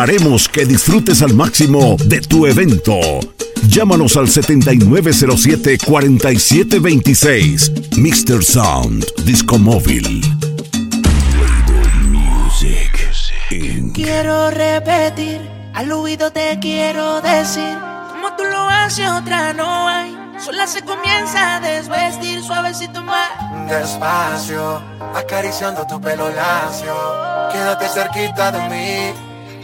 haremos que disfrutes al máximo de tu evento. Llámanos al 7907-4726. Mr. Sound, Disco Móvil. Music. Quiero repetir, al oído te quiero decir, como tú lo haces otra no hay. Sola se comienza a desvestir suavecito más. Despacio, acariciando tu pelo lacio. Quédate cerquita de mí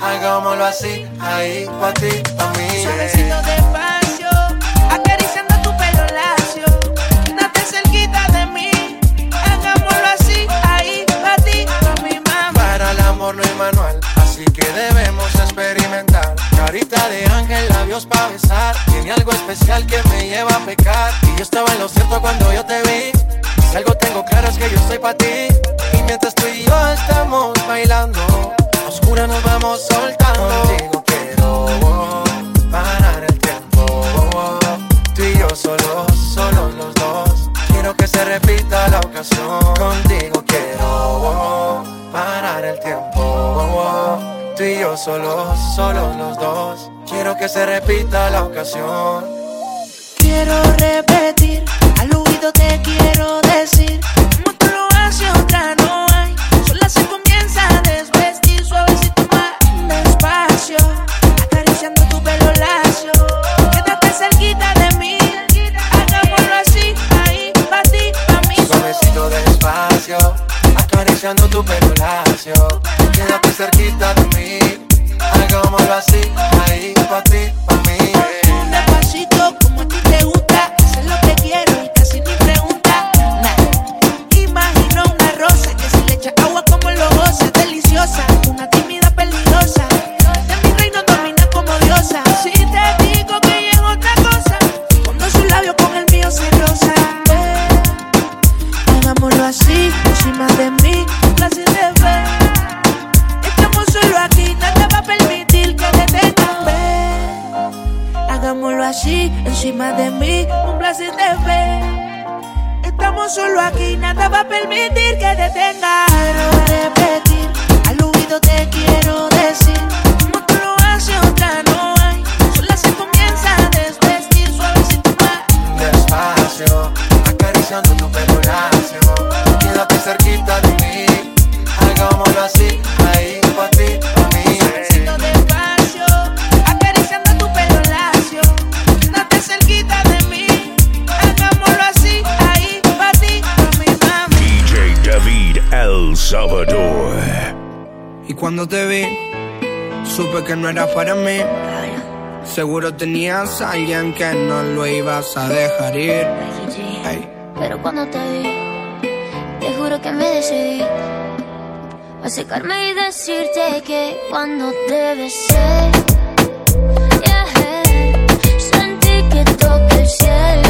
hagámoslo así, ahí, pa' ti, pa' mí. Eh. Suavecito despacio, acariciando tu pelo lacio, quédate cerquita de mí, hagámoslo así, ahí, pa' ti, pa' mi mamá. Para el amor no hay manual, así que debemos experimentar. Carita de ángel, labios pa' besar, tiene algo especial que me lleva a pecar. Y yo estaba en lo cierto cuando yo te vi solo los dos. Quiero que se repita la ocasión. Quiero repetir. permitir que detenga. cuando te vi, supe que no era para mí. Seguro tenías a alguien que no lo ibas a dejar ir. Pero cuando te vi, te juro que me decidí a secarme y decirte que cuando te besé, yeah, sentí que toqué el cielo.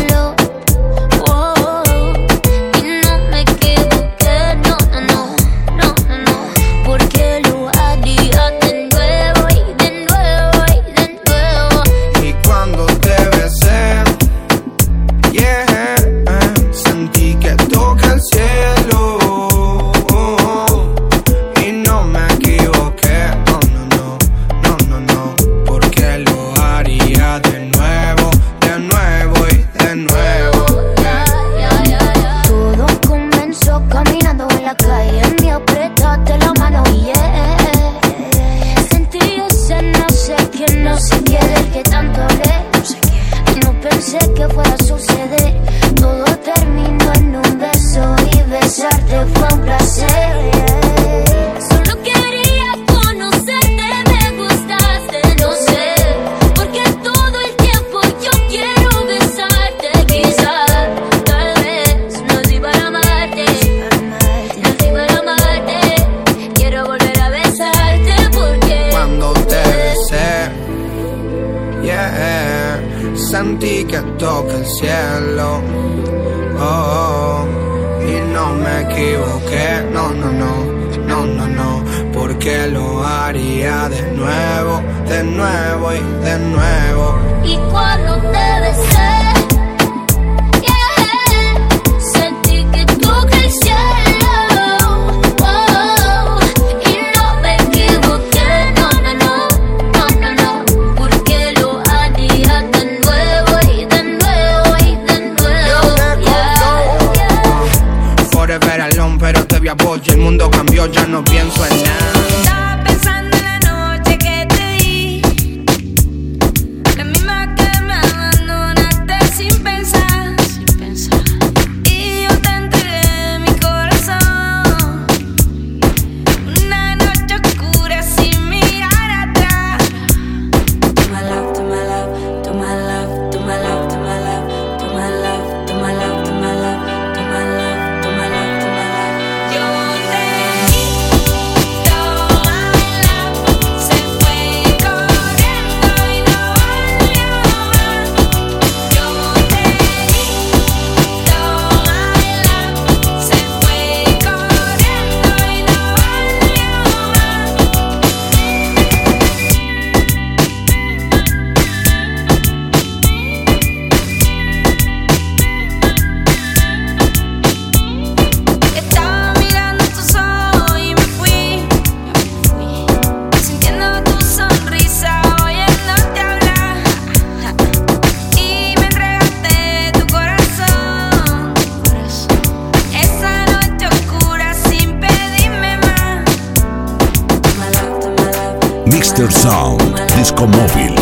Disco Móvil.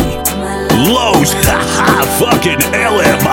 Lowe's, haha, fucking LM.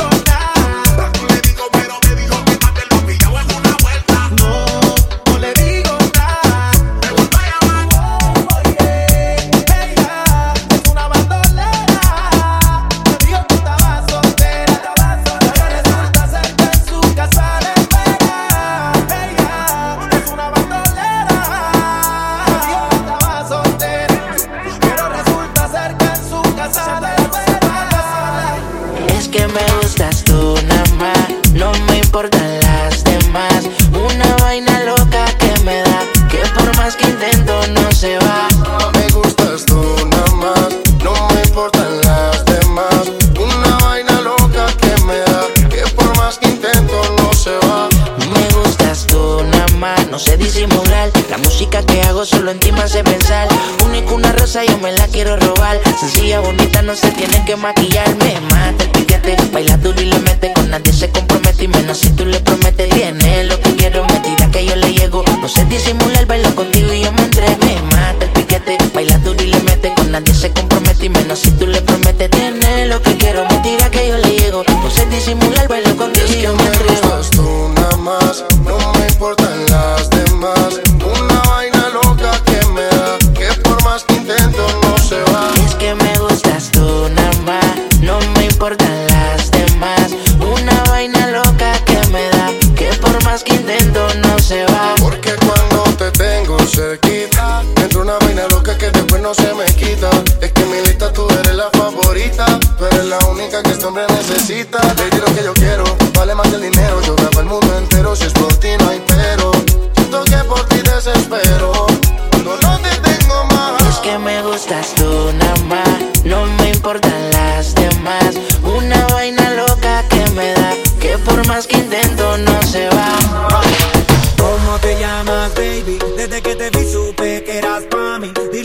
Oh. solo en ti me hace pensar. Único una rosa, yo me la quiero robar. Sencilla, bonita, no se tiene que maquillarme. Mata el piquete, baila duro y le mete. Con nadie se compromete y menos si tú le prometes. Tiene lo que quiero, me tira que yo le llego. No sé disimular, bailo contigo y yo me entregué. Mata el piquete, baila duro y le mete. Con nadie se compromete y menos si tú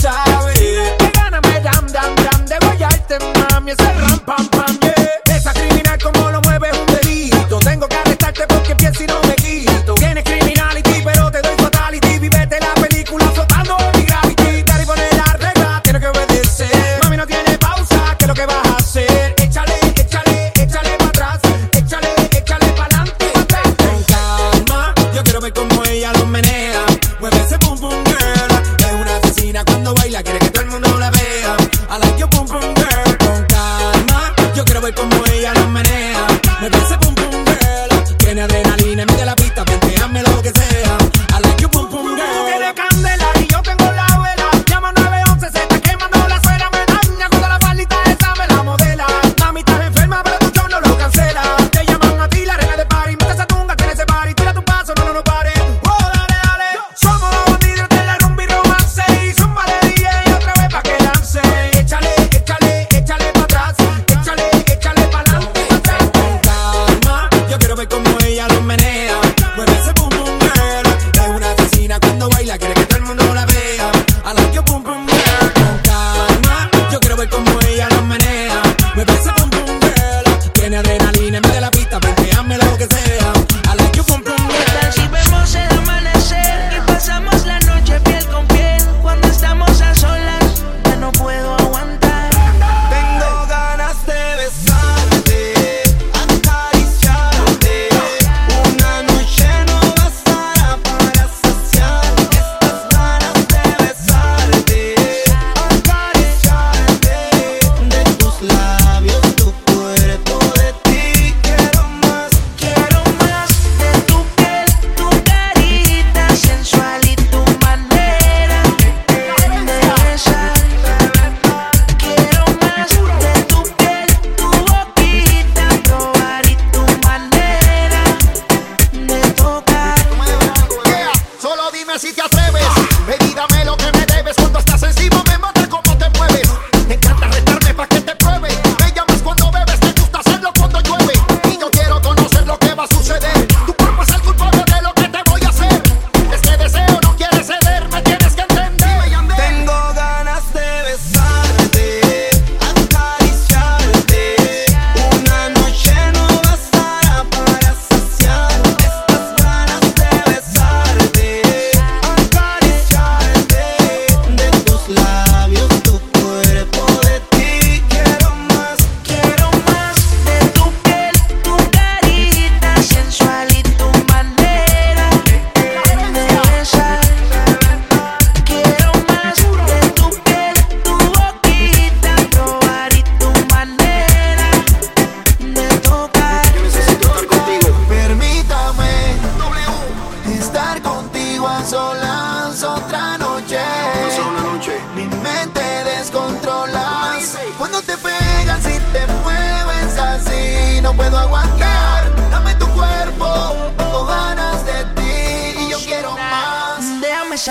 side.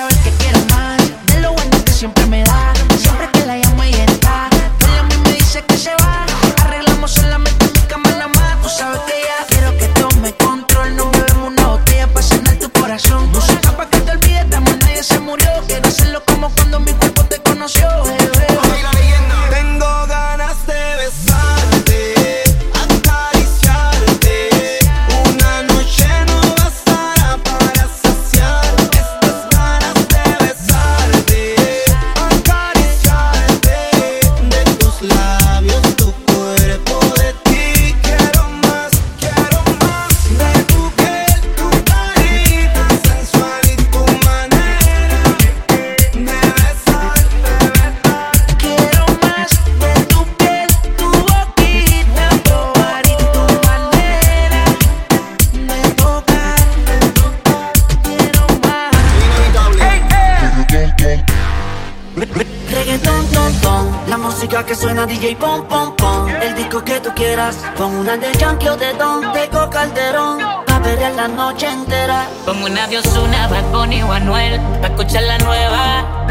sabes que quiero más. De lo bueno que siempre me das. Suena DJ pom pom pom. El disco que tú quieras. Pon una de Yankee o de Don Tengo Calderón. Pa' perder la noche entera. Pon una de Ozuna, Bad Bunny o Anuel. Pa' escuchar la nueva.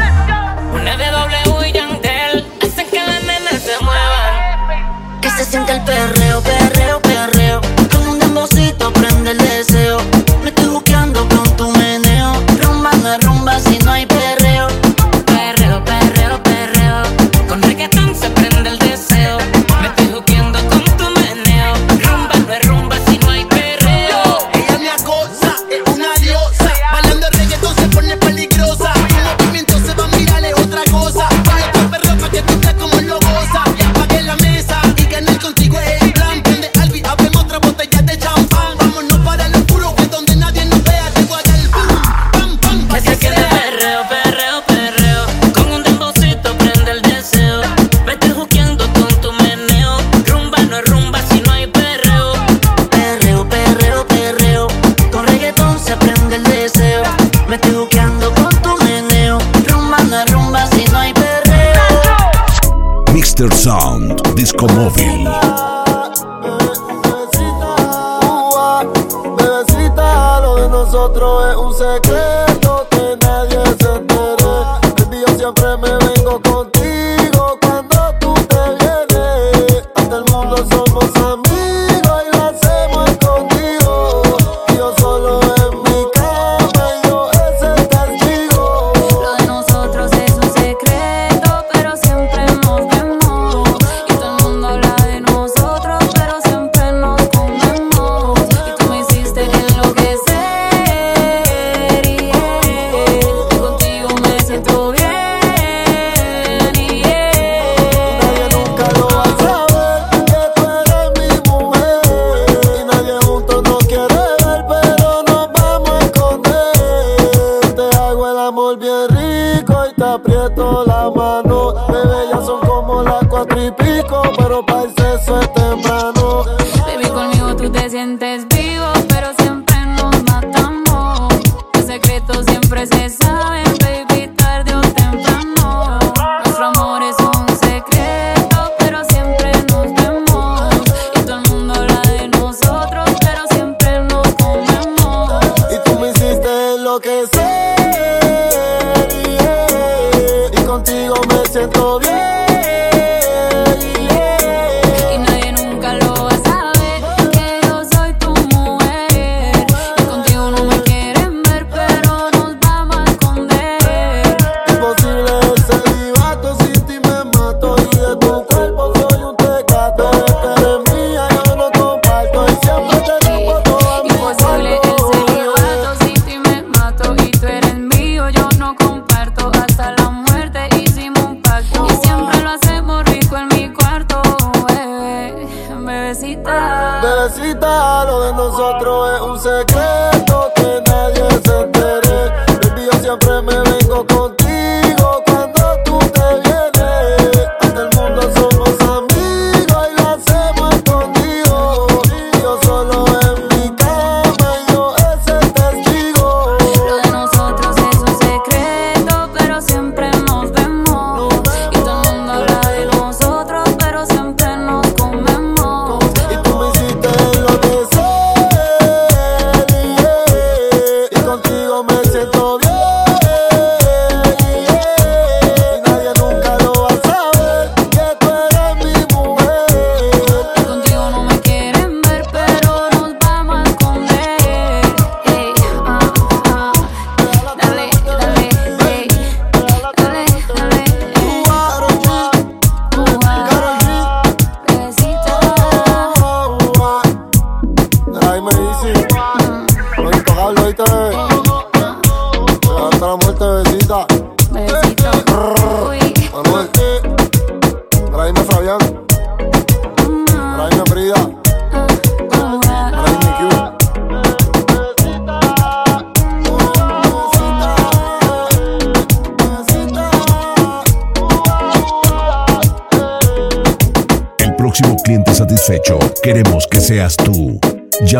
Una de W y Yandel. Hacen que la nena se mueva Que se sienta el perreo, perreo. Sound, Disco Móvil.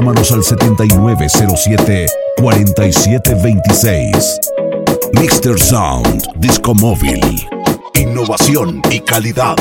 Llámanos al 7907-4726. Mixter Sound, disco móvil. Innovación y calidad.